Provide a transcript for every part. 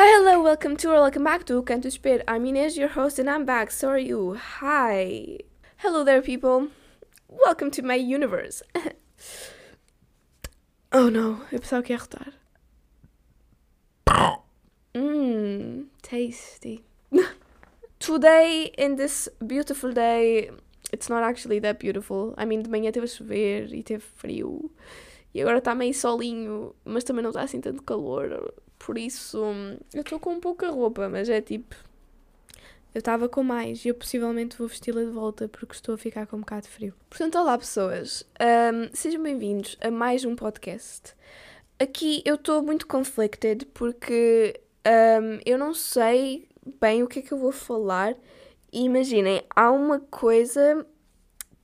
Hi, hello, welcome to or welcome back to Canto Espelho. I'm Inês, your host, and I'm back. So are you. Hi. Hello there, people. Welcome to my universe. oh no, pensava que ia rotar. Mmm, tasty. Today, in this beautiful day, it's not actually that beautiful. I mean, de manhã teve chover e teve frio. E agora está meio solinho, mas também não está assim tanto calor. Por isso, eu estou com pouca roupa, mas é tipo. Eu estava com mais e eu possivelmente vou vesti-la de volta porque estou a ficar com um bocado de frio. Portanto, olá pessoas, um, sejam bem-vindos a mais um podcast. Aqui eu estou muito conflicted porque um, eu não sei bem o que é que eu vou falar. E imaginem, há uma coisa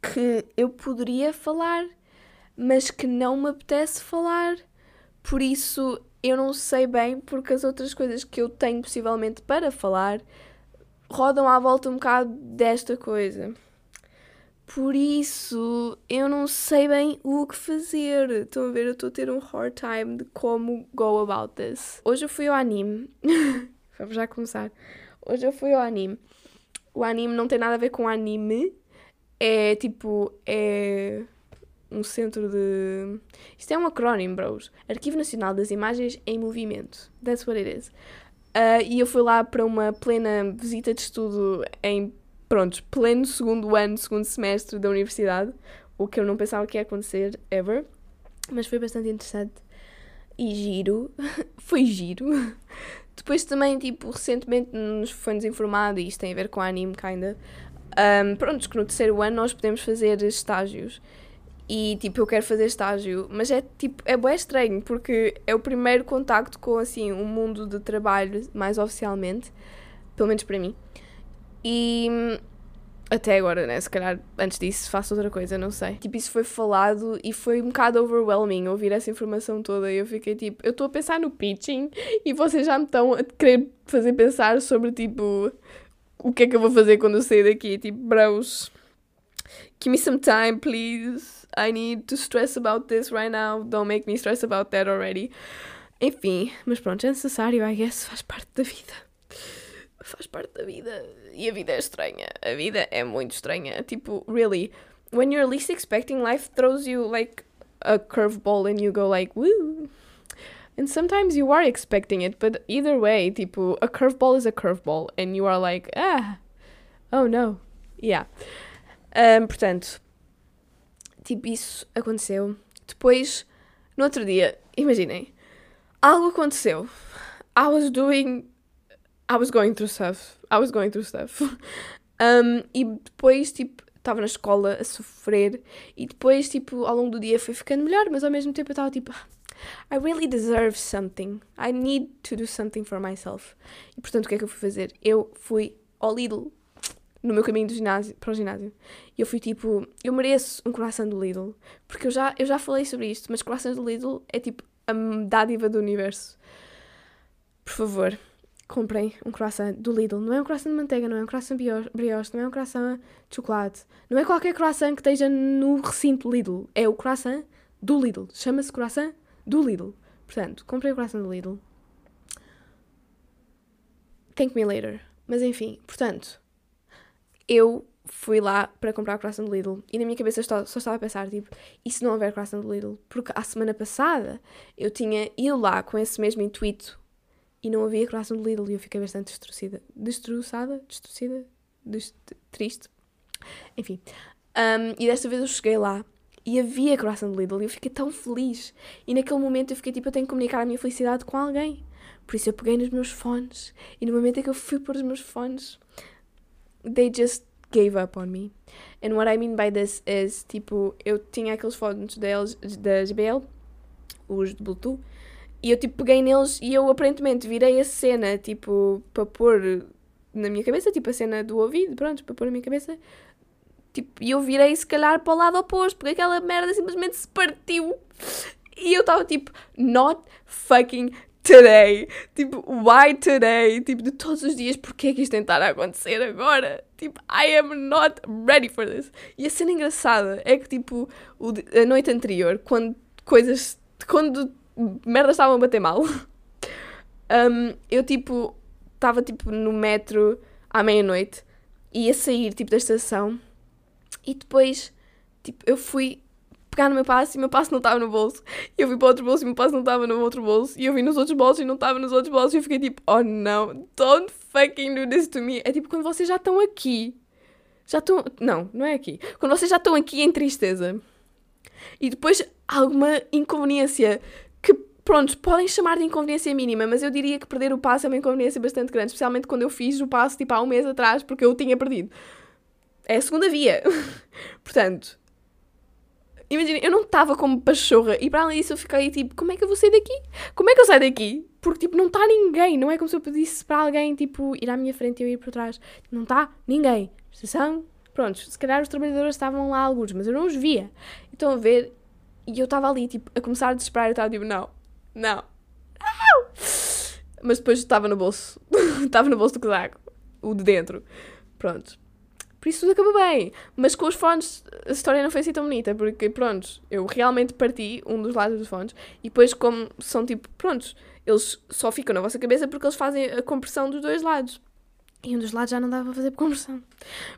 que eu poderia falar, mas que não me apetece falar. Por isso eu não sei bem, porque as outras coisas que eu tenho possivelmente para falar rodam à volta um bocado desta coisa. Por isso, eu não sei bem o que fazer. Estão a ver? Eu estou a ter um hard time de como go about this. Hoje eu fui ao anime. Vamos já começar. Hoje eu fui ao anime. O anime não tem nada a ver com anime. É tipo. É um centro de. Isto é um acrónimo, bros. Arquivo Nacional das Imagens em Movimento. That's what it is. Uh, e eu fui lá para uma plena visita de estudo em, pronto, pleno segundo ano, segundo semestre da universidade, o que eu não pensava que ia acontecer ever, mas foi bastante interessante e giro, foi giro. Depois também, tipo, recentemente nos foi-nos informado, e isto tem a ver com anime, kinda, um, pronto, que no terceiro ano nós podemos fazer estágios. E tipo, eu quero fazer estágio, mas é tipo, é bem estranho porque é o primeiro contacto com assim um mundo de trabalho mais oficialmente, pelo menos para mim. E até agora, né? Se calhar antes disso faço outra coisa, não sei. Tipo, isso foi falado e foi um bocado overwhelming ouvir essa informação toda. E eu fiquei tipo, eu estou a pensar no pitching e vocês já me estão a querer fazer pensar sobre tipo o que é que eu vou fazer quando eu sair daqui. Tipo, bros, give me some time, please. I need to stress about this right now. Don't make me stress about that already. Enfim, mas pronto, é necessário, I guess, faz parte da vida. Faz parte da vida. E a vida é estranha. A vida é muito estranha. Tipo, really, when you're least expecting, life throws you like a curveball and you go like, woo. And sometimes you are expecting it, but either way, tipo, a curveball is a curveball and you are like, ah, oh no. Yeah. Um, portanto, Tipo, isso aconteceu. Depois, no outro dia, imaginem, algo aconteceu. I was doing. I was going through stuff. I was going through stuff. Um, e depois, tipo, estava na escola a sofrer. E depois, tipo, ao longo do dia foi ficando melhor, mas ao mesmo tempo eu estava tipo. I really deserve something. I need to do something for myself. E portanto, o que é que eu fui fazer? Eu fui ao Lidl no meu caminho do ginásio, para o ginásio. E eu fui tipo, eu mereço um coração do Lidl. Porque eu já, eu já falei sobre isto, mas corações do Lidl é tipo a dádiva do universo. Por favor, comprem um croissant do Lidl. Não é um croissant de manteiga, não é um croissant brioche, não é um croissant de chocolate. Não é qualquer croissant que esteja no recinto Lidl. É o croissant do Lidl. Chama-se croissant do Lidl. Portanto, comprei o croissant do Lidl. Thank me later. Mas enfim, portanto, eu fui lá para comprar o croissant do Lidl e na minha cabeça só, só estava a pensar, tipo, e se não houver croissant do Lidl? Porque a semana passada eu tinha ido lá com esse mesmo intuito e não havia croissant do Lidl e eu fiquei bastante destruída. Destroçada? Destruída? Dest triste? Enfim. Um, e desta vez eu cheguei lá e havia croissant do Lidl e eu fiquei tão feliz. E naquele momento eu fiquei tipo, eu tenho que comunicar a minha felicidade com alguém. Por isso eu peguei nos meus fones e no momento em que eu fui pôr os meus fones they just gave up on me. And what I mean by this is, tipo, eu tinha aqueles fones deles, da JBL, os de Bluetooth, e eu, tipo, peguei neles e eu, aparentemente, virei a cena, tipo, para pôr na minha cabeça, tipo, a cena do ouvido, pronto, para pôr na minha cabeça, tipo, e eu virei, se calhar, para o lado oposto, porque aquela merda simplesmente se partiu. E eu estava tipo, not fucking today. Tipo, why today? Tipo, de todos os dias, porquê que isto tem a acontecer agora? Tipo, I am not ready for this. E a cena engraçada é que, tipo, o, a noite anterior, quando coisas. quando merdas estavam a bater mal. Um, eu, tipo, estava, tipo, no metro à meia-noite, ia sair, tipo, da estação, e depois, tipo, eu fui pegar no meu passo e meu passo não estava no bolso. E eu fui para outro bolso e meu passo não estava no outro bolso. E eu vi nos outros bolsos e não estava nos outros bolsos. E eu fiquei tipo, oh não, don't fucking do this to me. É tipo quando vocês já estão aqui. Já estão. Não, não é aqui. Quando vocês já estão aqui em tristeza. E depois alguma inconveniência que, pronto, podem chamar de inconveniência mínima, mas eu diria que perder o passo é uma inconveniência bastante grande, especialmente quando eu fiz o passo tipo há um mês atrás porque eu o tinha perdido. É a segunda via. Portanto, Imagina, eu não estava como pachorra e para além disso eu fiquei tipo, como é que eu vou sair daqui? Como é que eu saio daqui? Porque tipo, não está ninguém, não é como se eu pedisse para alguém tipo ir à minha frente e eu ir por trás. Não está ninguém. Estação, pronto, se calhar os trabalhadores estavam lá alguns, mas eu não os via. Então a ver, e eu estava ali tipo a começar a desesperar, eu estava tipo, não, não, não! Mas depois estava no bolso, estava no bolso do casaco, o de dentro. Pronto. Por isso tudo acabou bem. Mas com os fones a história não foi assim tão bonita, porque pronto, eu realmente parti um dos lados dos fones e depois, como são tipo, prontos, eles só ficam na vossa cabeça porque eles fazem a compressão dos dois lados. E um dos lados já não dava para fazer compressão.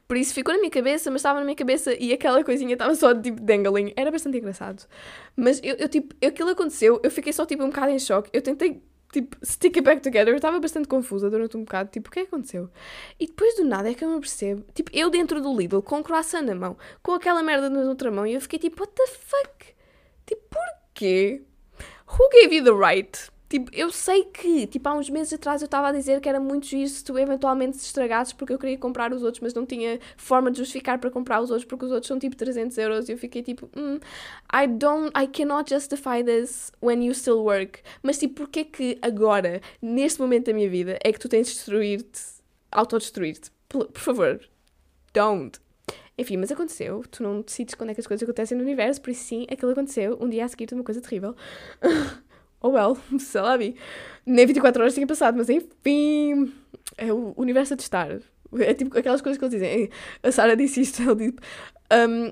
Por isso ficou na minha cabeça, mas estava na minha cabeça e aquela coisinha estava só tipo dangling. Era bastante engraçado. Mas eu, eu tipo, aquilo aconteceu, eu fiquei só tipo um bocado em choque. Eu tentei tipo, stick it back together. Eu estava bastante confusa durante um bocado, tipo, o que é que aconteceu? E depois do nada é que eu me percebo, tipo, eu dentro do Lidl, com o croissant na mão, com aquela merda na outra mão, e eu fiquei tipo, what the fuck? Tipo, porquê? Who gave you the right? Tipo, eu sei que, tipo, há uns meses atrás eu estava a dizer que era muito giro se tu eventualmente se estragasses porque eu queria comprar os outros, mas não tinha forma de justificar para comprar os outros porque os outros são tipo 300 euros e eu fiquei tipo, mm, I don't, I cannot justify this when you still work. Mas tipo, porquê que agora, neste momento da minha vida, é que tu tens de destruir-te, autodestruir-te? Por, por favor, don't. Enfim, mas aconteceu. Tu não decides quando é que as coisas acontecem no universo, por isso sim, aquilo aconteceu. Um dia a seguir, uma coisa terrível. oh well, sei lá, vi. Nem 24 horas tinha passado, mas enfim, é o universo a testar. É tipo aquelas coisas que eles dizem. A Sara disse isto, ele tipo. Um,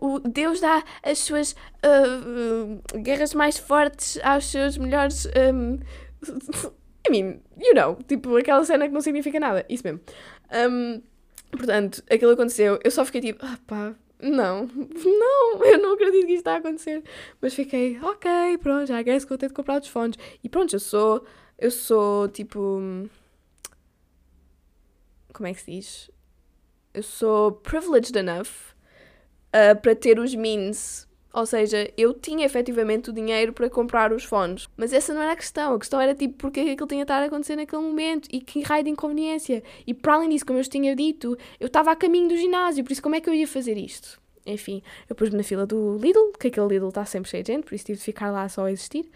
o, Deus dá as suas uh, guerras mais fortes aos seus melhores. Um, I mean, you know, tipo aquela cena que não significa nada. Isso mesmo. Um, portanto, aquilo aconteceu. Eu só fiquei tipo, ah pá, não, não, eu não acredito que isto está a acontecer. Mas fiquei, ok, pronto, já guess que vou ter de comprar os fones. E pronto, eu sou, eu sou tipo. Como é que se diz? Eu sou privileged enough uh, para ter os means. Ou seja, eu tinha efetivamente o dinheiro para comprar os fones. Mas essa não era a questão. A questão era tipo porque é que aquilo tinha de estar a acontecer naquele momento e que raio de inconveniência. E para além disso, como eu tinha dito, eu estava a caminho do ginásio, por isso como é que eu ia fazer isto? Enfim, eu pus-me na fila do Lidl, que aquele Lidl está sempre cheio de gente, por isso tive de ficar lá só a existir.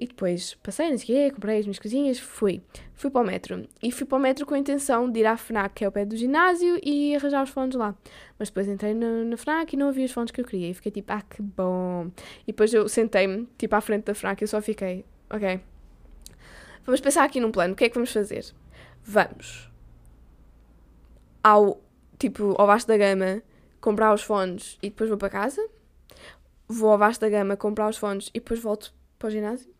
E depois passei, não sei o quê, comprei as minhas coisinhas, fui. Fui para o metro. E fui para o metro com a intenção de ir à FNAC, que é o pé do ginásio, e arranjar os fones lá. Mas depois entrei na, na FNAC e não havia os fones que eu queria. E fiquei tipo, ah, que bom. E depois eu sentei-me, tipo, à frente da FNAC e eu só fiquei, ok. Vamos pensar aqui num plano. O que é que vamos fazer? Vamos ao, tipo, ao vasto da gama comprar os fones e depois vou para casa. Vou ao vasto da gama comprar os fones e depois volto para o ginásio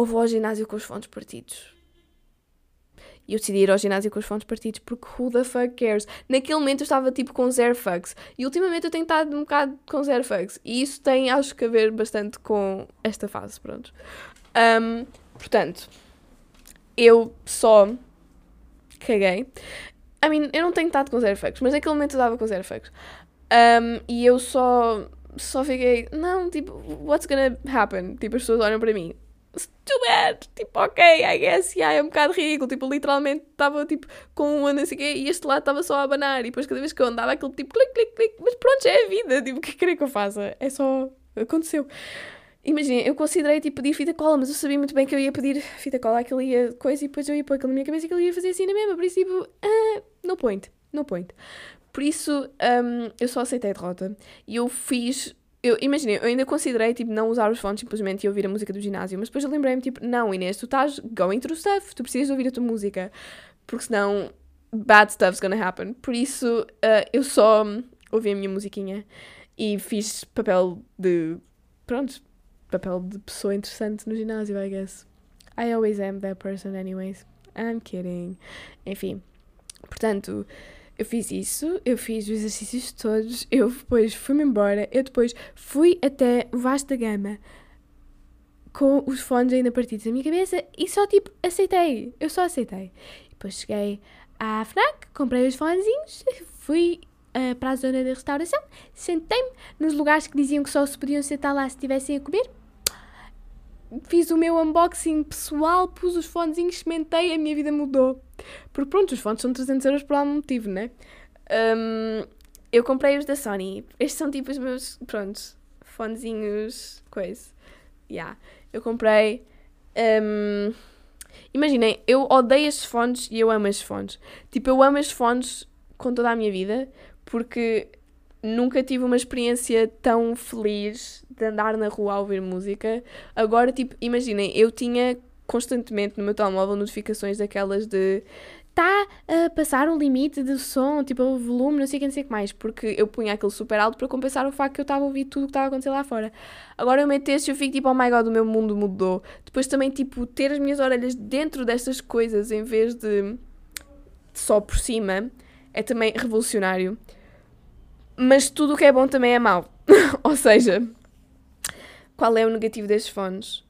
ou vou ao ginásio com os fones partidos? E eu decidi ir ao ginásio com os fones partidos porque who the fuck cares? Naquele momento eu estava tipo com zero fucks. E ultimamente eu tenho estado um bocado com zero fucks. E isso tem, acho que, a ver bastante com esta fase, pronto. Um, portanto, eu só caguei. I mean, eu não tenho estado com zero fucks, mas naquele momento eu estava com zero fucks. Um, e eu só, só fiquei, não, tipo, what's gonna happen? Tipo, as pessoas olham para mim too bad. Tipo, ok, I guess, yeah, é um bocado ridículo. Tipo, literalmente estava tipo com um não sei o quê e este lado estava só a abanar. E depois cada vez que eu andava aquele tipo clique, clique, clique. Mas pronto, já é a vida. Tipo, o que querer que eu faça? É só. Aconteceu. Imagina, eu considerei tipo pedir fita cola, mas eu sabia muito bem que eu ia pedir fita cola, aquilo ia coisa e depois eu ia pôr aquilo na minha cabeça e aquilo ia fazer assim na mesma. Por isso, tipo, uh, no point, no point. Por isso, um, eu só aceitei a derrota. E eu fiz eu imaginei, eu ainda considerei tipo não usar os fones simplesmente e ouvir a música do ginásio, mas depois eu lembrei-me tipo, não, Inês, tu estás going through stuff, tu precisas ouvir a tua música, porque senão bad stuff's gonna happen. Por isso uh, eu só ouvi a minha musiquinha e fiz papel de pronto, papel de pessoa interessante no ginásio, I guess. I always am that person anyways. I'm kidding. Enfim, portanto, eu fiz isso, eu fiz os exercícios todos, eu depois fui-me embora, eu depois fui até o Vasta Gama com os fones ainda partidos da minha cabeça e só tipo aceitei, eu só aceitei. Depois cheguei à FNAC, comprei os fonezinhos, fui uh, para a zona da restauração, sentei-me nos lugares que diziam que só se podiam sentar lá se estivessem a comer. Fiz o meu unboxing pessoal, pus os fonezinhos, experimentei, a minha vida mudou. Porque pronto, os fones são 300 euros por algum motivo, né? Um, eu comprei os da Sony. Estes são tipo os meus, pronto, fonezinhos, coisa. Yeah. Eu comprei. Um, Imaginem, eu odeio estes fones e eu amo estes fones. Tipo, eu amo estes fones com toda a minha vida porque nunca tive uma experiência tão feliz de andar na rua a ouvir música. Agora, tipo, imaginem, eu tinha constantemente no meu telemóvel notificações daquelas de está a passar o limite do som, tipo o volume, não sei o que, não sei o que mais, porque eu punha aquilo super alto para compensar o facto que eu estava a ouvir tudo o que estava a acontecer lá fora. Agora eu meto este e eu fico tipo, oh my god, o meu mundo mudou. Depois também, tipo, ter as minhas orelhas dentro destas coisas em vez de só por cima é também revolucionário. Mas tudo o que é bom também é mau. Ou seja, qual é o negativo destes fones?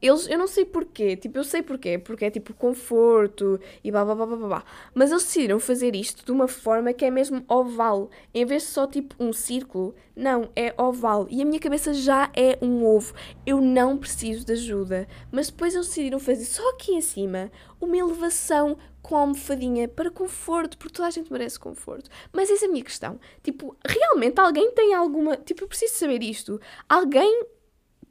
Eles, eu não sei porquê, tipo, eu sei porquê, porque é tipo conforto e blá blá blá blá blá. Mas eles decidiram fazer isto de uma forma que é mesmo oval, em vez de só tipo um círculo, não, é oval. E a minha cabeça já é um ovo, eu não preciso de ajuda. Mas depois eles decidiram fazer só aqui em cima uma elevação com a almofadinha para conforto, porque toda a gente merece conforto. Mas essa é a minha questão. Tipo, realmente alguém tem alguma. Tipo, eu preciso saber isto. Alguém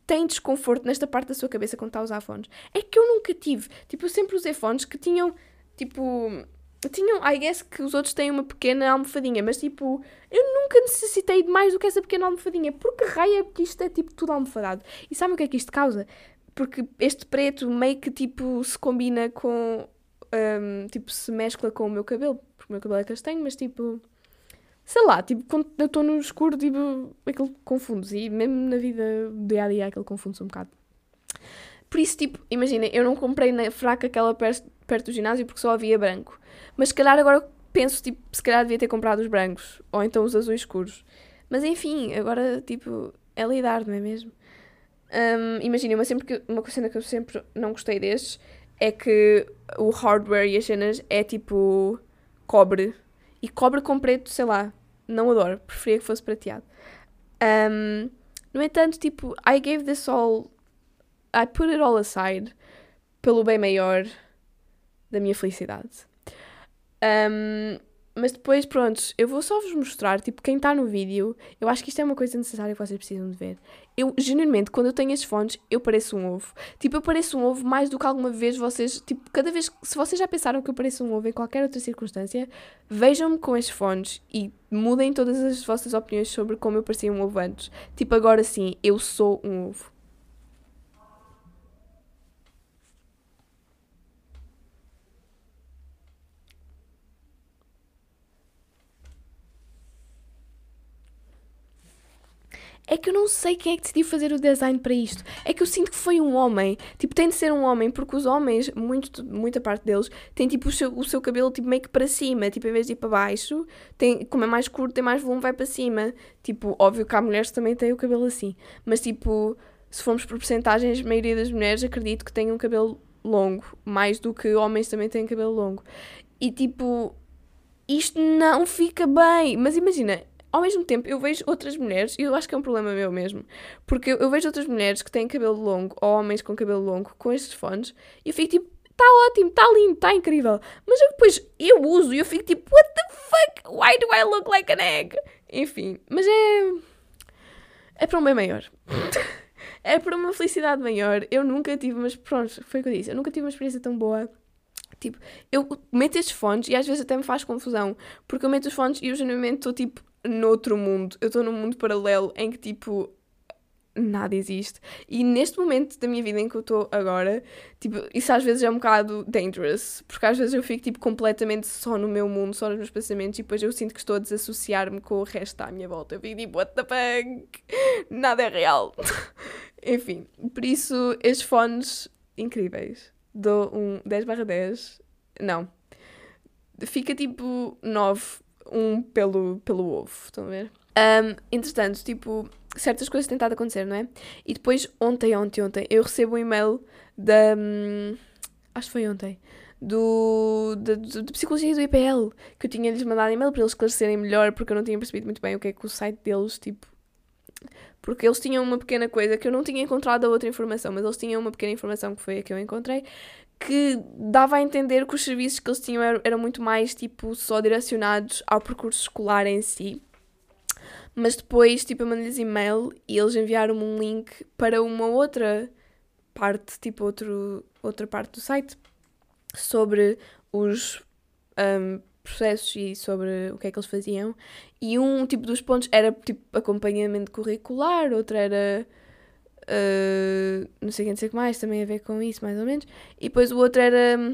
tem desconforto nesta parte da sua cabeça quando está a usar fones. É que eu nunca tive. Tipo, eu sempre usei fones que tinham, tipo. Tinham, I guess que os outros têm uma pequena almofadinha, mas tipo, eu nunca necessitei de mais do que essa pequena almofadinha. Porque raia que isto é tipo tudo almofadado. E sabe o que é que isto causa? Porque este preto meio que tipo se combina com. Um, tipo, se mescla com o meu cabelo. Porque o meu cabelo é castanho, mas tipo sei lá, tipo, quando eu estou no escuro, tipo, aquilo confunde E mesmo na vida dia a dia aquilo confunde-se um bocado. Por isso, tipo, imaginem, eu não comprei na fraca aquela perto, perto do ginásio porque só havia branco. Mas se calhar agora penso, tipo, se calhar devia ter comprado os brancos. Ou então os azuis escuros. Mas enfim, agora, tipo, é lidar, não é mesmo? Um, imaginem, uma, que, uma cena que eu sempre não gostei destes é que o hardware e as cenas é tipo cobre e cobre com preto, sei lá, não adoro, preferia que fosse prateado. Um, no entanto, tipo, I gave this all. I put it all aside pelo bem maior da minha felicidade. Um, mas depois, pronto, eu vou só vos mostrar, tipo, quem está no vídeo, eu acho que isto é uma coisa necessária que vocês precisam de ver. Eu, genuinamente, quando eu tenho estes fones, eu pareço um ovo. Tipo, eu pareço um ovo mais do que alguma vez vocês, tipo, cada vez, se vocês já pensaram que eu pareço um ovo em qualquer outra circunstância, vejam-me com estes fones e mudem todas as vossas opiniões sobre como eu parecia um ovo antes. Tipo, agora sim, eu sou um ovo. É que eu não sei quem é que decidiu fazer o design para isto. É que eu sinto que foi um homem. Tipo, tem de ser um homem, porque os homens, muito, muita parte deles, têm tipo o seu, o seu cabelo tipo, meio que para cima. Tipo, em vez de ir para baixo, tem, como é mais curto, tem mais volume, vai para cima. Tipo, óbvio que há mulheres que também têm o cabelo assim. Mas tipo, se formos por porcentagens, a maioria das mulheres acredito que têm um cabelo longo. Mais do que homens também têm cabelo longo. E tipo, isto não fica bem. Mas imagina, ao mesmo tempo eu vejo outras mulheres, e eu acho que é um problema meu mesmo, porque eu, vejo outras mulheres que têm cabelo longo, ou homens com cabelo longo, com estes fones, e eu fico tipo, está ótimo, está lindo, está incrível. Mas eu depois eu uso e eu fico tipo, what the fuck? Why do I look like an egg? Enfim, mas é. É para um bem maior. é para uma felicidade maior. Eu nunca tive, mas pronto, foi o que eu disse. Eu nunca tive uma experiência tão boa. Tipo, eu meto estes fones e às vezes até me faz confusão, porque eu meto os fones e eu genuinamente estou tipo noutro mundo. Eu estou num mundo paralelo em que, tipo, nada existe. E neste momento da minha vida em que eu estou agora, tipo, isso às vezes é um bocado dangerous, porque às vezes eu fico, tipo, completamente só no meu mundo, só nos meus pensamentos, e depois eu sinto que estou a desassociar-me com o resto à minha volta. Eu fico tipo, what the fuck? Nada é real. Enfim, por isso, estes fones incríveis. Dou um 10 barra 10. Não. Fica tipo 9, um pelo, pelo ovo, estão a ver? Um, entretanto, tipo, certas coisas têm estado a acontecer, não é? E depois, ontem, ontem, ontem, eu recebo um e-mail da. Hum, acho que foi ontem. Do, de, de, de psicologia do IPL, que eu tinha-lhes mandado e-mail para eles esclarecerem melhor, porque eu não tinha percebido muito bem o que é que o site deles, tipo, porque eles tinham uma pequena coisa que eu não tinha encontrado a outra informação, mas eles tinham uma pequena informação que foi a que eu encontrei, que dava a entender que os serviços que eles tinham eram, eram muito mais tipo só direcionados ao percurso escolar em si. Mas depois, tipo, eu mandei-lhes e-mail e eles enviaram-me um link para uma outra parte, tipo, outro, outra parte do site sobre os um, processos e sobre o que é que eles faziam. E um tipo dos pontos era tipo acompanhamento curricular, outro era uh, não sei o que, não sei o que mais, também a ver com isso, mais ou menos. E depois o outro era.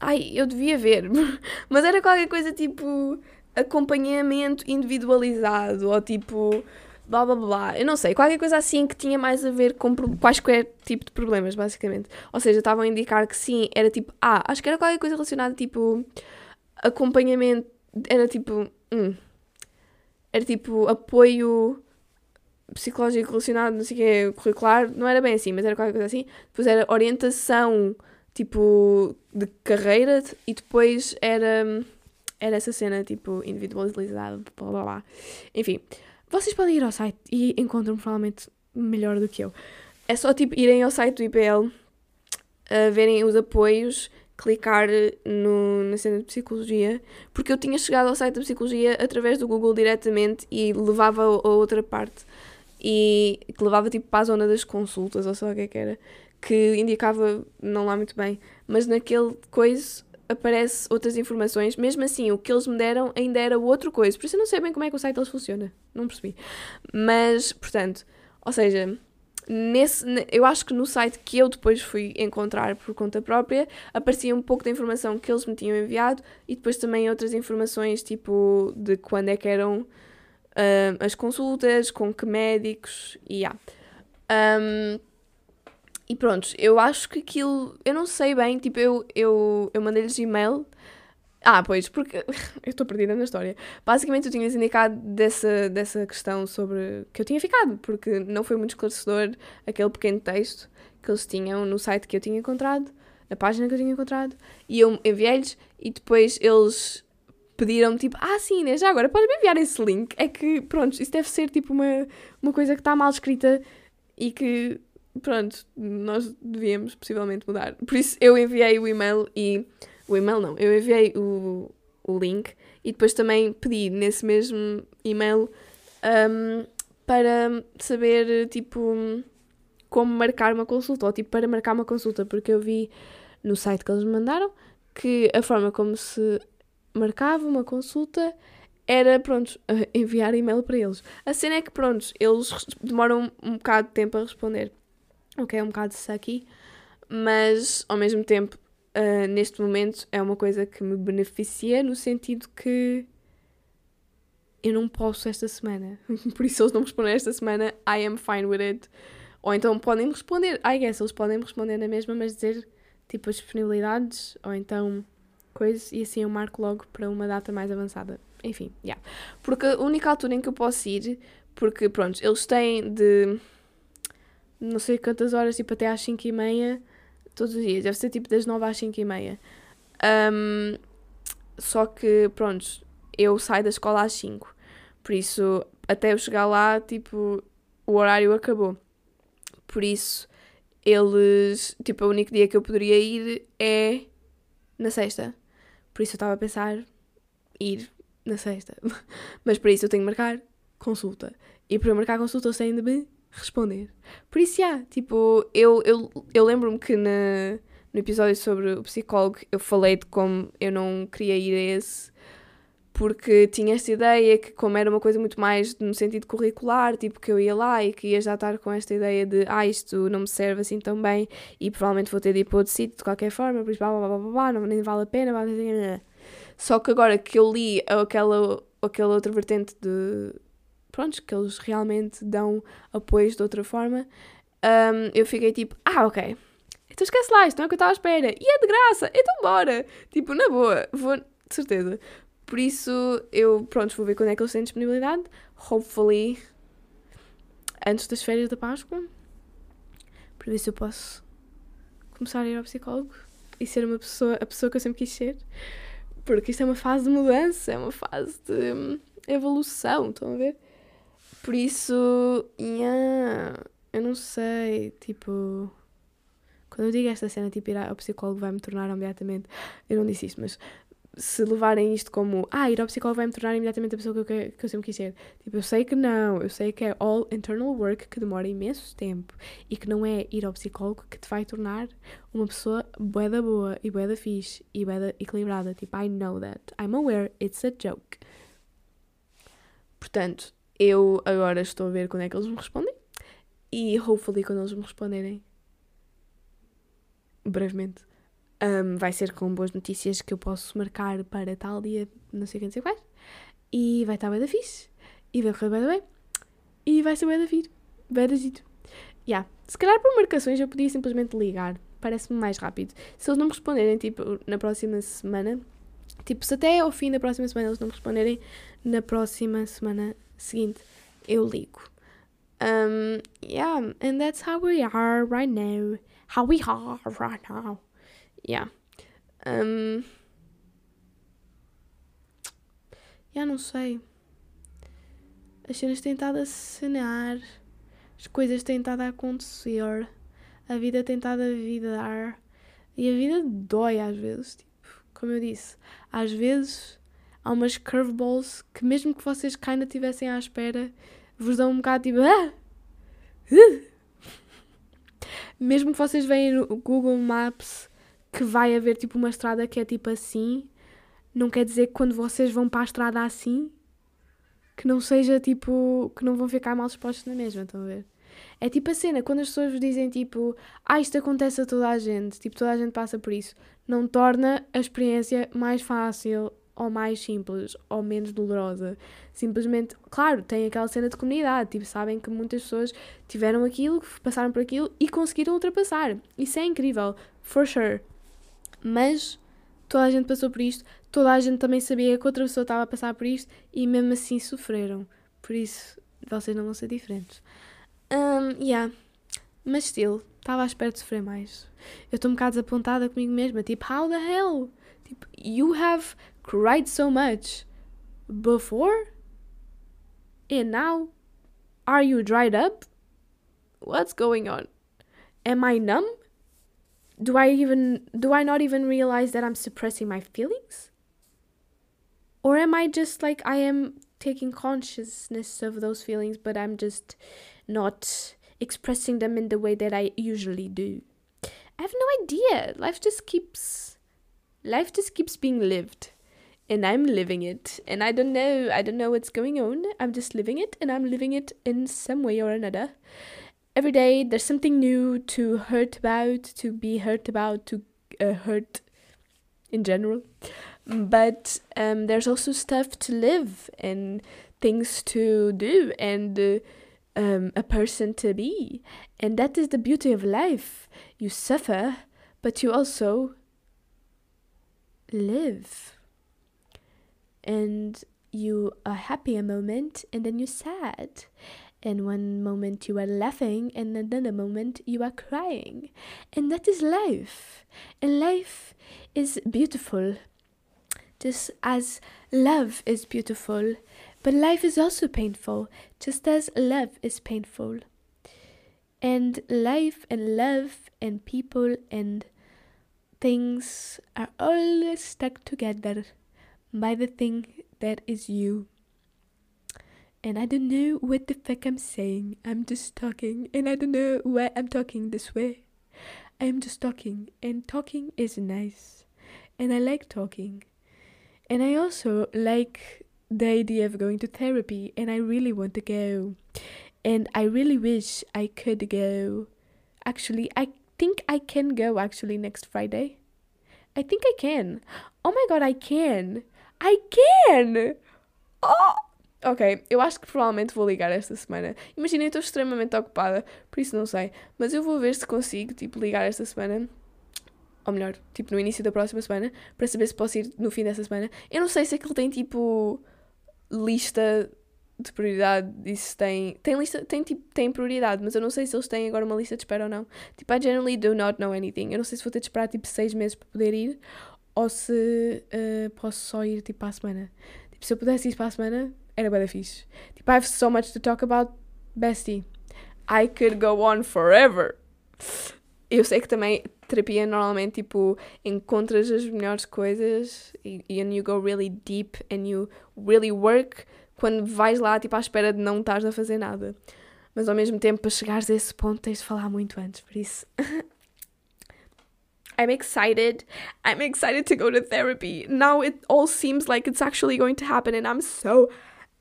Ai, eu devia ver, mas era qualquer coisa tipo acompanhamento individualizado ou tipo blá blá blá, eu não sei, qualquer coisa assim que tinha mais a ver com quaisquer tipo de problemas, basicamente. Ou seja, estavam a indicar que sim, era tipo, ah, acho que era qualquer coisa relacionada, tipo, acompanhamento, era tipo, hum, era tipo apoio psicológico relacionado, não sei o que, curricular, não era bem assim, mas era qualquer coisa assim. Depois era orientação, tipo, de carreira e depois era, era essa cena, tipo, individualizada, blá blá blá. Enfim. Vocês podem ir ao site e encontram provavelmente melhor do que eu. É só tipo irem ao site do IPL, verem os apoios, clicar no, na cena de psicologia, porque eu tinha chegado ao site da psicologia através do Google diretamente e levava a outra parte e que levava tipo para a zona das consultas ou sei lá o que é que era, que indicava não lá muito bem, mas naquele coisa aparece outras informações. Mesmo assim, o que eles me deram ainda era outra coisa. Por isso eu não sei bem como é que o site deles funciona. Não percebi. Mas, portanto, ou seja, nesse, eu acho que no site que eu depois fui encontrar por conta própria, aparecia um pouco da informação que eles me tinham enviado e depois também outras informações, tipo, de quando é que eram as consultas, com que médicos e yeah. Um, e pronto, eu acho que aquilo. Eu não sei bem, tipo, eu, eu, eu mandei-lhes e-mail. Ah, pois, porque. eu estou perdida na história. Basicamente, eu tinha-lhes indicado dessa, dessa questão sobre. que eu tinha ficado, porque não foi muito esclarecedor aquele pequeno texto que eles tinham no site que eu tinha encontrado, na página que eu tinha encontrado. E eu enviei-lhes e depois eles pediram-me tipo, ah sim, né, já agora podes-me enviar esse link. É que, pronto, isso deve ser tipo uma, uma coisa que está mal escrita e que pronto, nós devíamos possivelmente mudar. Por isso eu enviei o e-mail e. O e-mail não, eu enviei o, o link e depois também pedi nesse mesmo e-mail um, para saber, tipo, como marcar uma consulta, ou tipo, para marcar uma consulta, porque eu vi no site que eles me mandaram que a forma como se marcava uma consulta era, pronto, enviar e-mail para eles. A cena é que, pronto, eles demoram um bocado de tempo a responder o que é um bocado sucky, mas ao mesmo tempo, uh, neste momento, é uma coisa que me beneficia no sentido que eu não posso esta semana. Por isso, eles não respondem esta semana, I am fine with it. Ou então podem me responder, I guess, eles podem me responder na mesma, mas dizer tipo as disponibilidades, ou então coisas, e assim eu marco logo para uma data mais avançada. Enfim, já. Yeah. Porque a única altura em que eu posso ir, porque pronto, eles têm de não sei quantas horas, tipo até às 5 e meia, todos os dias. Deve ser tipo das 9 às 5 e meia. Um, só que, pronto, eu saio da escola às 5. Por isso, até eu chegar lá, tipo, o horário acabou. Por isso, eles. Tipo, o único dia que eu poderia ir é na sexta. Por isso eu estava a pensar ir na sexta. Mas para isso eu tenho que marcar consulta. E para eu marcar consulta eu tenho de me responder. Por isso, yeah, tipo, eu, eu, eu lembro-me que na, no episódio sobre o psicólogo eu falei de como eu não queria ir a esse porque tinha esta ideia que como era uma coisa muito mais no sentido curricular, tipo que eu ia lá e que ia já estar com esta ideia de ah, isto não me serve assim tão bem e provavelmente vou ter de ir para outro sítio de qualquer forma, por isso blá blá blá blá, blá não, nem vale a pena, blá, blá, blá. Só que agora que eu li aquela, aquela outra vertente de pronto, que eles realmente dão apoios de outra forma, um, eu fiquei tipo, ah, ok. Então esquece lá, isto não é o que eu estava à espera. E é de graça, então bora. Tipo, na boa, vou, de certeza. Por isso, eu, pronto, vou ver quando é que eles têm disponibilidade. Hopefully, antes das férias da Páscoa. Para ver se eu posso começar a ir ao psicólogo e ser uma pessoa, a pessoa que eu sempre quis ser. Porque isto é uma fase de mudança, é uma fase de hum, evolução, estão a ver? Por isso, yeah, eu não sei, tipo. Quando eu digo esta cena, tipo, ir ao psicólogo vai-me tornar imediatamente. Eu não disse isto, mas se levarem isto como ah, ir ao psicólogo vai me tornar imediatamente a pessoa que eu, que eu sempre quis ser. Tipo, eu sei que não, eu sei que é all internal work que demora imenso tempo e que não é ir ao psicólogo que te vai tornar uma pessoa bué da boa e bué da fixe e bué da equilibrada. Tipo, I know that. I'm aware it's a joke. Portanto, eu agora estou a ver quando é que eles me respondem e hopefully quando eles me responderem brevemente um, vai ser com boas notícias que eu posso marcar para tal dia, não sei quem dizer quais. E vai estar bem da fixe. E vai correr bem bem. E vai ser bem da vir. Bem da gito. Yeah. Se calhar por marcações eu podia simplesmente ligar. Parece-me mais rápido. Se eles não me responderem, tipo, na próxima semana, tipo, se até ao fim da próxima semana eles não me responderem, na próxima semana seguinte eu ligo. Um, yeah, and that's how we are right now. How we are right now. Yeah. Um, yeah, não sei. As cenas têm estado a cenar. As coisas têm estado a acontecer. A vida tem estado a vidar. E a vida dói às vezes. Tipo, como eu disse, às vezes há umas curveballs que mesmo que vocês ainda estivessem à espera, vos dão um bocado tipo. Ah! Uh! Mesmo que vocês veem no Google Maps que vai haver tipo uma estrada que é tipo assim, não quer dizer que quando vocês vão para a estrada assim, que não seja tipo, que não vão ficar mal expostos na mesma, estão a ver? É tipo a cena, quando as pessoas dizem tipo, ah, isto acontece a toda a gente, tipo, toda a gente passa por isso, não torna a experiência mais fácil ou mais simples ou menos dolorosa. Simplesmente, claro, tem aquela cena de comunidade, tipo, sabem que muitas pessoas tiveram aquilo, passaram por aquilo e conseguiram ultrapassar. Isso é incrível, for sure. Mas toda a gente passou por isto, toda a gente também sabia que outra pessoa estava a passar por isto e mesmo assim sofreram. Por isso, vocês não vão ser diferentes. Um, yeah. Mas still, estava à espera de sofrer mais. Eu estou um bocado desapontada comigo mesma. Tipo, how the hell? Tipo, you have cried so much before? And now? Are you dried up? What's going on? Am I numb? Do I even do I not even realize that I'm suppressing my feelings? Or am I just like I am taking consciousness of those feelings but I'm just not expressing them in the way that I usually do? I have no idea. Life just keeps life just keeps being lived and I'm living it and I don't know I don't know what's going on. I'm just living it and I'm living it in some way or another every day there's something new to hurt about, to be hurt about, to uh, hurt in general. But um, there's also stuff to live and things to do and uh, um, a person to be. And that is the beauty of life. You suffer, but you also live. And you are happy a moment and then you're sad and one moment you are laughing and another moment you are crying. And that is life. And life is beautiful just as love is beautiful. But life is also painful just as love is painful. And life and love and people and things are all stuck together by the thing that is you and I don't know what the fuck I'm saying. I'm just talking, and I don't know why I'm talking this way. I'm just talking, and talking is nice, and I like talking. And I also like the idea of going to therapy, and I really want to go. And I really wish I could go. Actually, I think I can go actually next Friday. I think I can. Oh my god, I can. I can! Oh! Ok, eu acho que provavelmente vou ligar esta semana. Imagina, eu estou extremamente ocupada, por isso não sei. Mas eu vou ver se consigo, tipo, ligar esta semana. Ou melhor, tipo, no início da próxima semana, para saber se posso ir no fim dessa semana. Eu não sei se aquilo tem, tipo, lista de prioridade e se tem. Tem lista, tem, tipo, tem prioridade, mas eu não sei se eles têm agora uma lista de espera ou não. Tipo, I generally do not know anything. Eu não sei se vou ter de esperar, tipo, seis meses para poder ir ou se uh, posso só ir, tipo, para a semana. Tipo, se eu pudesse ir para a semana, era bem fixe. Tipo, I have so much to talk about, bestie. I could go on forever. Eu sei que também terapia normalmente tipo encontras as melhores coisas e and you go really deep and you really work quando vais lá tipo à espera de não estás a fazer nada. Mas ao mesmo tempo para chegares a esse ponto tens de falar muito antes, por isso I'm excited. I'm excited to go to therapy. Now it all seems like it's actually going to happen and I'm so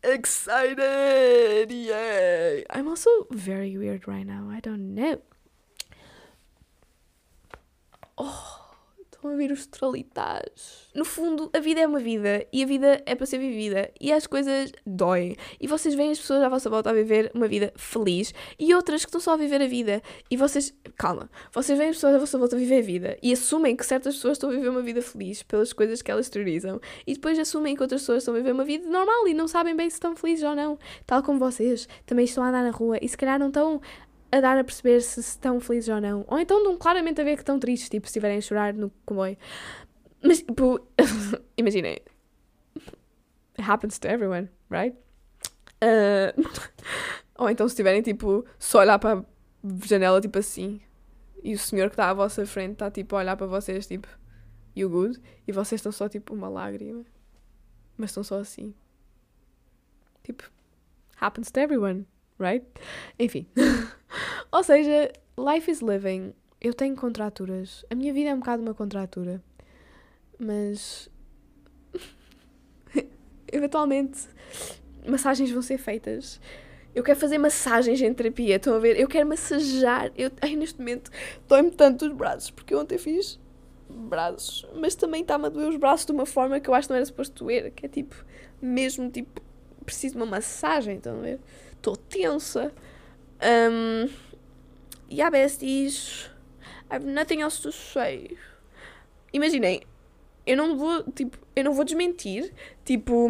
excited! Yay! I'm also very weird right now. I don't know. Oh. Estão a ouvir os tralitas. No fundo, a vida é uma vida e a vida é para ser vivida e as coisas doem. E vocês veem as pessoas à vossa volta a viver uma vida feliz e outras que estão só a viver a vida. E vocês, calma, vocês veem as pessoas à vossa volta a viver a vida e assumem que certas pessoas estão a viver uma vida feliz pelas coisas que elas exteriorizam e depois assumem que outras pessoas estão a viver uma vida normal e não sabem bem se estão felizes ou não. Tal como vocês também estão a andar na rua e se calhar não estão a dar a perceber se estão felizes ou não. Ou então dão claramente a ver que estão tristes, tipo, se estiverem a chorar no comboio. Mas, tipo, imaginem. It happens to everyone, right? Uh, ou então se estiverem, tipo, só olhar para a janela, tipo assim, e o senhor que está à vossa frente está, tipo, a olhar para vocês, tipo, you good? E vocês estão só, tipo, uma lágrima. Mas estão só assim. Tipo, happens to everyone right? Enfim. Ou seja, life is living. Eu tenho contraturas. A minha vida é um bocado uma contratura. Mas. Eventualmente, massagens vão ser feitas. Eu quero fazer massagens em terapia. Estão a ver? Eu quero massajar. Eu, ai, neste momento, dói-me tanto os braços, porque eu ontem fiz braços. Mas também está-me a doer os braços de uma forma que eu acho que não era suposto doer. Que é tipo, mesmo tipo, preciso de uma massagem. Estão a ver? Estou tensa. Um, yeah, besties. I have nothing else to say. Imaginem, eu não vou, tipo, eu não vou desmentir, tipo,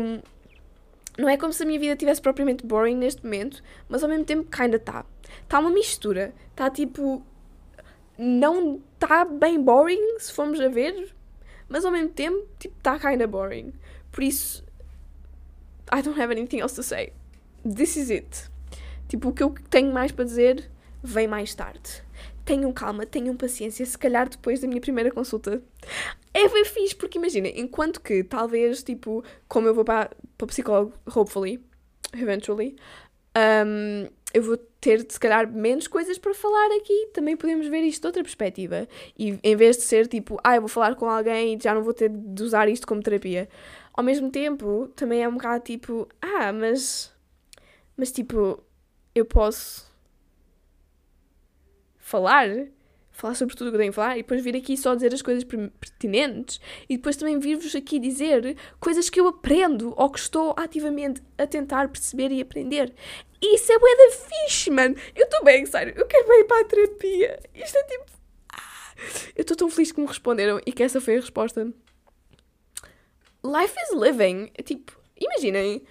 não é como se a minha vida tivesse propriamente boring neste momento, mas ao mesmo tempo kinda tá. Tá uma mistura. Tá tipo, não tá bem boring, se formos a ver, mas ao mesmo tempo, tipo, tá kinda boring. Por isso, I don't have anything else to say this is it. Tipo, o que eu tenho mais para dizer vem mais tarde. Tenham calma, tenham paciência, se calhar depois da minha primeira consulta. É bem fixe, porque imagina, enquanto que talvez, tipo, como eu vou para, para o psicólogo, hopefully, eventually, um, eu vou ter, se calhar, menos coisas para falar aqui. Também podemos ver isto de outra perspectiva. E em vez de ser tipo, ah, eu vou falar com alguém e já não vou ter de usar isto como terapia. Ao mesmo tempo, também é um bocado tipo, ah, mas mas tipo, eu posso falar, falar sobre tudo o que tenho a falar e depois vir aqui só dizer as coisas pertinentes e depois também vir-vos aqui dizer coisas que eu aprendo ou que estou ativamente a tentar perceber e aprender. Isso é bué da fixe, mano. Eu estou bem, sério. Eu quero bem ir para a terapia. Isto é tipo... Ah, eu estou tão feliz que me responderam e que essa foi a resposta. Life is living. Tipo, imaginem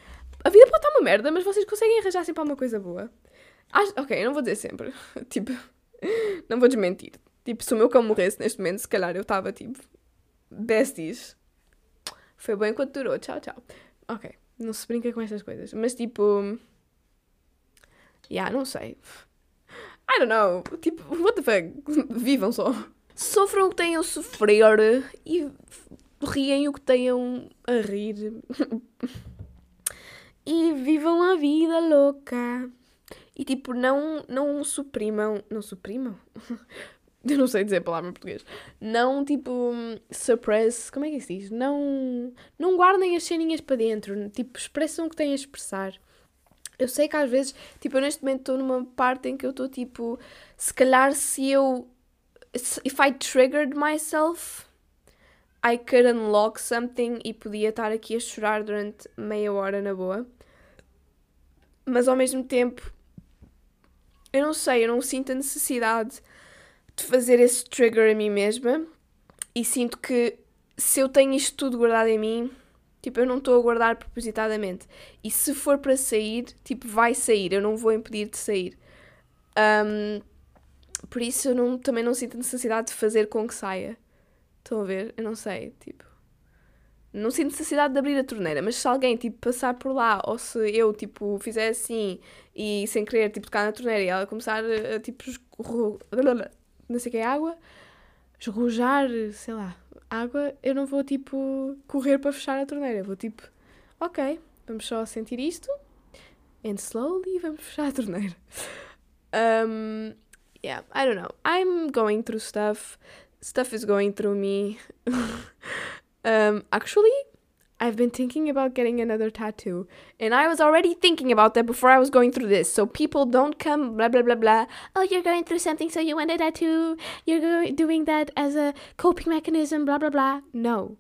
a vida pode estar uma merda, mas vocês conseguem arranjar sempre alguma coisa boa. Acho, ok, não vou dizer sempre. tipo, não vou desmentir. Tipo, se o meu cão morresse neste momento, se calhar eu estava tipo. Besties. Foi bom enquanto durou. Tchau, tchau. Ok, não se brinca com estas coisas. Mas tipo. Yeah, não sei. I don't know. Tipo, what the fuck? Vivam só. Sofram o que tenham a sofrer e riem o que tenham a rir e vivam a vida louca. E tipo, não, não suprimam. Não suprimam? Eu não sei dizer a palavra em português. Não, tipo, suppress. Como é que se diz? Não, não guardem as ceninhas para dentro. Tipo, expressam o que têm a expressar. Eu sei que às vezes, tipo, eu neste momento estou numa parte em que eu estou tipo, se calhar se eu. If I triggered myself, I could unlock something e podia estar aqui a chorar durante meia hora na boa. mas ao mesmo tempo, eu não sei, eu não sinto a necessidade de fazer esse trigger a mim mesma e sinto que se eu tenho isto tudo guardado em mim, tipo, eu não estou a guardar propositadamente. E se for para sair, tipo, vai sair, eu não vou impedir de sair. Um, por isso eu não, também não sinto a necessidade de fazer com que saia. Estão a ver? Eu não sei, tipo. Não sinto necessidade de abrir a torneira, mas se alguém, tipo, passar por lá, ou se eu, tipo, fizer assim e sem querer, tipo, tocar na torneira e ela começar a, tipo, não sei o que é água, esgojar, sei lá, água, eu não vou, tipo, correr para fechar a torneira. Vou, tipo, ok, vamos só sentir isto, and slowly vamos fechar a torneira. Um, yeah, I don't know. I'm going through stuff. Stuff is going through me. um, actually, I've been thinking about getting another tattoo. And I was already thinking about that before I was going through this. So people don't come blah blah blah blah. Oh, you're going through something, so you want a tattoo. You're go- doing that as a coping mechanism, blah blah blah. No.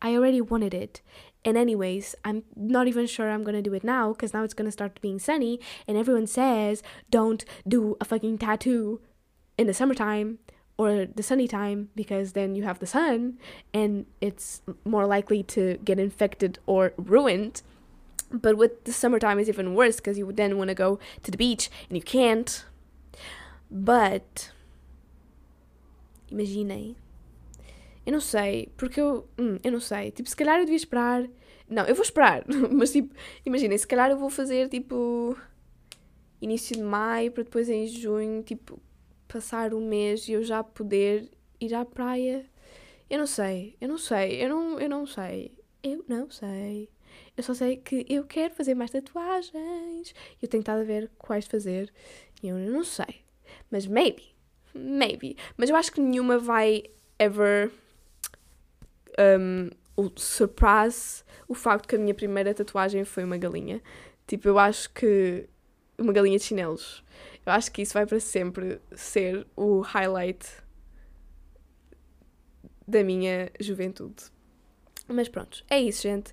I already wanted it. And anyways, I'm not even sure I'm gonna do it now because now it's gonna start being sunny, and everyone says don't do a fucking tattoo in the summertime or the sunny time because then you have the sun and it's more likely to get infected or ruined. But with the summertime is even worse because you would then want to go to the beach and you can't. But imaginem Eu não sei, porque eu. Hum, eu não sei. Tipo, se calhar eu devia esperar. Não, eu vou esperar, mas tipo, imaginem, se calhar eu vou fazer tipo. Início de maio para depois em junho, tipo, passar um mês e eu já poder ir à praia. Eu não sei, eu não sei, eu não, eu não sei, eu não sei. Eu só sei que eu quero fazer mais tatuagens. Eu tenho estado a ver quais fazer e eu não sei. Mas maybe, maybe. Mas eu acho que nenhuma vai ever um, o surpasse o facto que a minha primeira tatuagem foi uma galinha. Tipo, eu acho que. Uma galinha de chinelos. Eu acho que isso vai para sempre ser o highlight da minha juventude. Mas pronto, é isso, gente.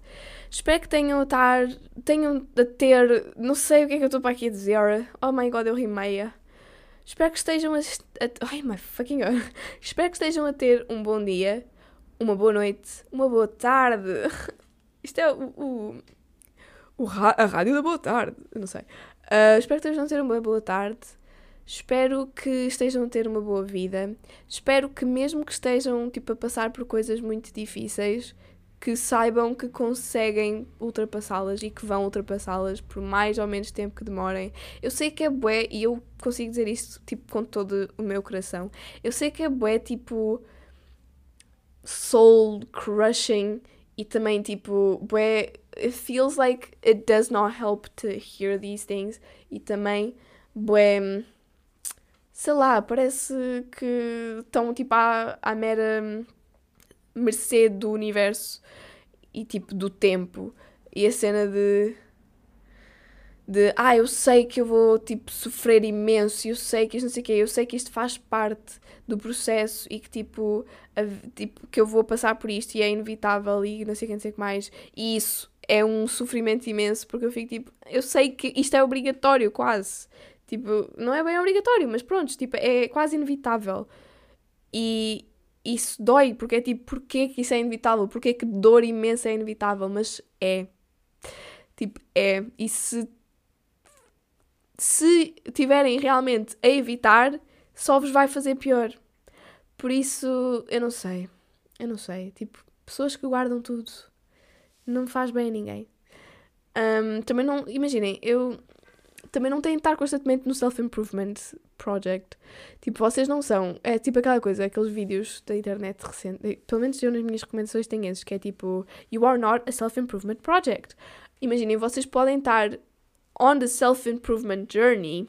Espero que tenham a estar. tenham a ter. Não sei o que é que eu estou para aqui a dizer. Oh my god, eu ri meia. Espero que estejam a. a ai, my fucking god. Espero que estejam a ter um bom dia uma boa noite, uma boa tarde. Isto é o, o, o a rádio da boa tarde, eu não sei. Uh, espero que estejam a ter uma boa tarde. Espero que estejam a ter uma boa vida. Espero que mesmo que estejam tipo a passar por coisas muito difíceis, que saibam que conseguem ultrapassá-las e que vão ultrapassá-las por mais ou menos tempo que demorem. Eu sei que é bué, e eu consigo dizer isto tipo com todo o meu coração. Eu sei que é bué tipo soul crushing e também tipo, bué, it feels like it does not help to hear these things e também bué, sei lá, parece que estão tipo à, à mera mercê do universo e tipo do tempo e a cena de de ah, eu sei que eu vou tipo sofrer imenso, eu sei que isto não sei o quê, eu sei que isto faz parte do processo e que tipo, a, tipo que eu vou passar por isto e é inevitável e não sei o que, não sei o que mais. E isso é um sofrimento imenso porque eu fico tipo, eu sei que isto é obrigatório quase. Tipo, não é bem obrigatório, mas pronto, tipo, é quase inevitável. E isso dói, porque é tipo, porquê que isso é inevitável? Porquê que dor imensa é inevitável? Mas é. Tipo, é. E se se tiverem realmente a evitar, só vos vai fazer pior. Por isso, eu não sei. Eu não sei. Tipo, pessoas que guardam tudo não faz bem a ninguém. Um, também não. Imaginem, eu também não tenho de estar constantemente no self-improvement project. Tipo, vocês não são. É tipo aquela coisa, aqueles vídeos da internet recente. Pelo menos eu nas minhas recomendações tenho esses, que é tipo, You are not a self-improvement project. Imaginem, vocês podem estar on the self-improvement journey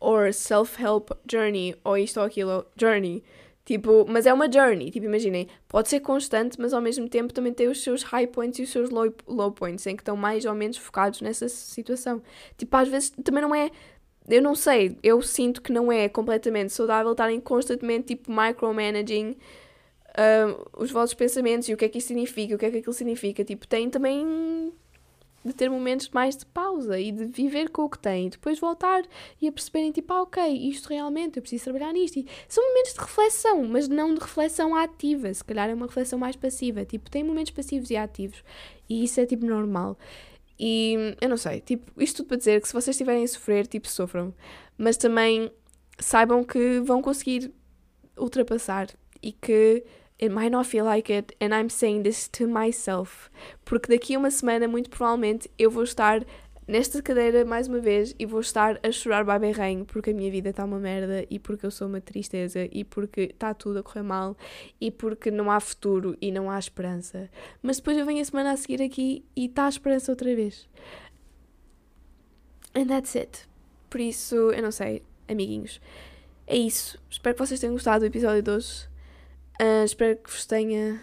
or self-help journey ou isto ou aquilo journey. Tipo, mas é uma journey, tipo, imaginem, pode ser constante, mas ao mesmo tempo também tem os seus high points e os seus low, low points, em que estão mais ou menos focados nessa situação. Tipo, às vezes também não é, eu não sei, eu sinto que não é completamente saudável estarem constantemente, tipo, micromanaging uh, os vossos pensamentos e o que é que isso significa, o que é que aquilo significa. Tipo, tem também de ter momentos mais de pausa e de viver com o que têm, depois voltar e a perceberem, tipo, ah, ok, isto realmente, eu preciso trabalhar nisto. E são momentos de reflexão, mas não de reflexão ativa, se calhar é uma reflexão mais passiva. Tipo, tem momentos passivos e ativos e isso é, tipo, normal. E eu não sei, tipo, isto tudo para dizer que se vocês estiverem a sofrer, tipo, sofram, mas também saibam que vão conseguir ultrapassar e que it might not feel like it, and I'm saying this to myself. Porque daqui a uma semana, muito provavelmente, eu vou estar nesta cadeira mais uma vez e vou estar a chorar baberrenho porque a minha vida está uma merda e porque eu sou uma tristeza e porque está tudo a correr mal e porque não há futuro e não há esperança. Mas depois eu venho a semana a seguir aqui e está a esperança outra vez. And that's it. Por isso, eu não sei, amiguinhos. É isso. Espero que vocês tenham gostado do episódio de hoje. Uh, espero que vos tenha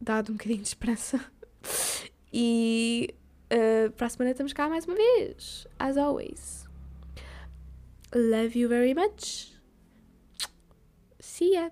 dado um bocadinho de esperança. E uh, para a semana estamos cá mais uma vez. As always. Love you very much. See ya.